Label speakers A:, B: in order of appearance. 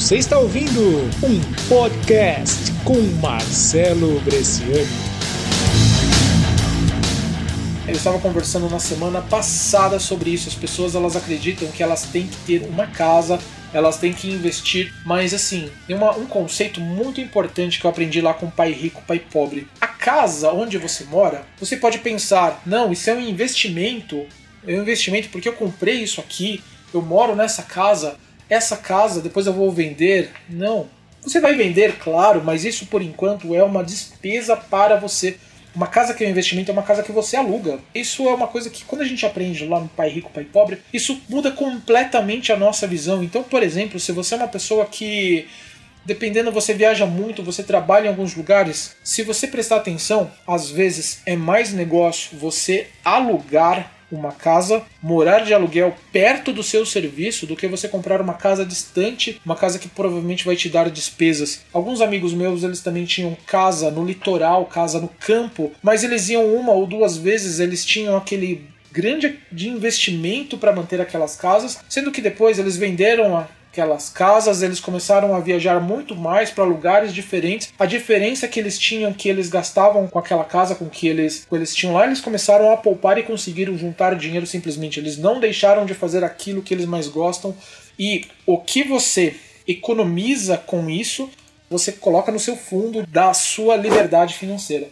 A: Você está ouvindo um podcast com Marcelo Bresciani.
B: Eu estava conversando na semana passada sobre isso. As pessoas elas acreditam que elas têm que ter uma casa, elas têm que investir, mas assim, uma, um conceito muito importante que eu aprendi lá com o pai rico, pai pobre. A casa onde você mora, você pode pensar, não, isso é um investimento, é um investimento porque eu comprei isso aqui, eu moro nessa casa, essa casa depois eu vou vender. Não. Você vai vender, claro, mas isso por enquanto é uma despesa para você. Uma casa que é um investimento é uma casa que você aluga. Isso é uma coisa que, quando a gente aprende lá no Pai Rico, Pai Pobre, isso muda completamente a nossa visão. Então, por exemplo, se você é uma pessoa que Dependendo, você viaja muito, você trabalha em alguns lugares. Se você prestar atenção, às vezes é mais negócio você alugar uma casa, morar de aluguel perto do seu serviço do que você comprar uma casa distante, uma casa que provavelmente vai te dar despesas. Alguns amigos meus, eles também tinham casa no litoral, casa no campo, mas eles iam uma ou duas vezes, eles tinham aquele grande de investimento para manter aquelas casas, sendo que depois eles venderam a aquelas casas, eles começaram a viajar muito mais para lugares diferentes. A diferença que eles tinham, que eles gastavam com aquela casa, com que eles, que eles tinham lá, eles começaram a poupar e conseguiram juntar dinheiro simplesmente. Eles não deixaram de fazer aquilo que eles mais gostam. E o que você economiza com isso, você coloca no seu fundo da sua liberdade financeira.